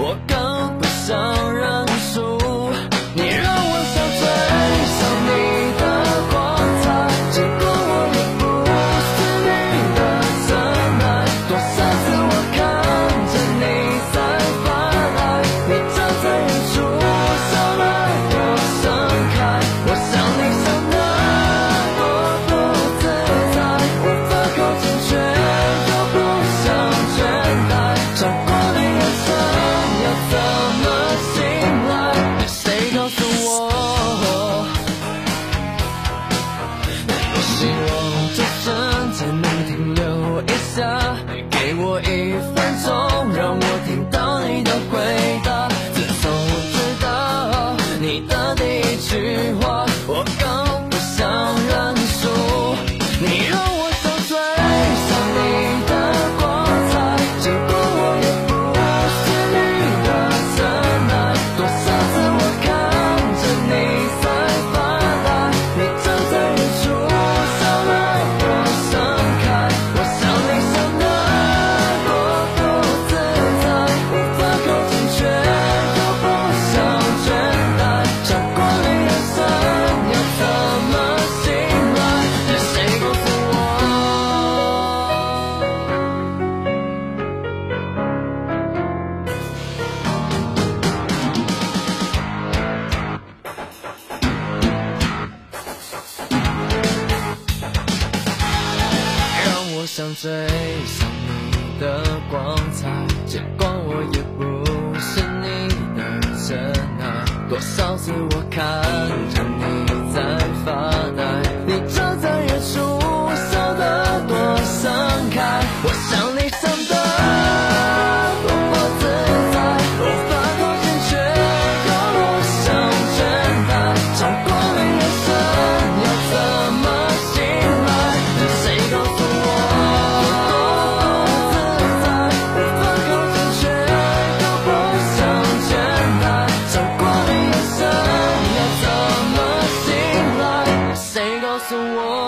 book? 想追上你的光彩，尽管我也不是你的真爱。多少次我看着你在发呆，你站在远处。so one.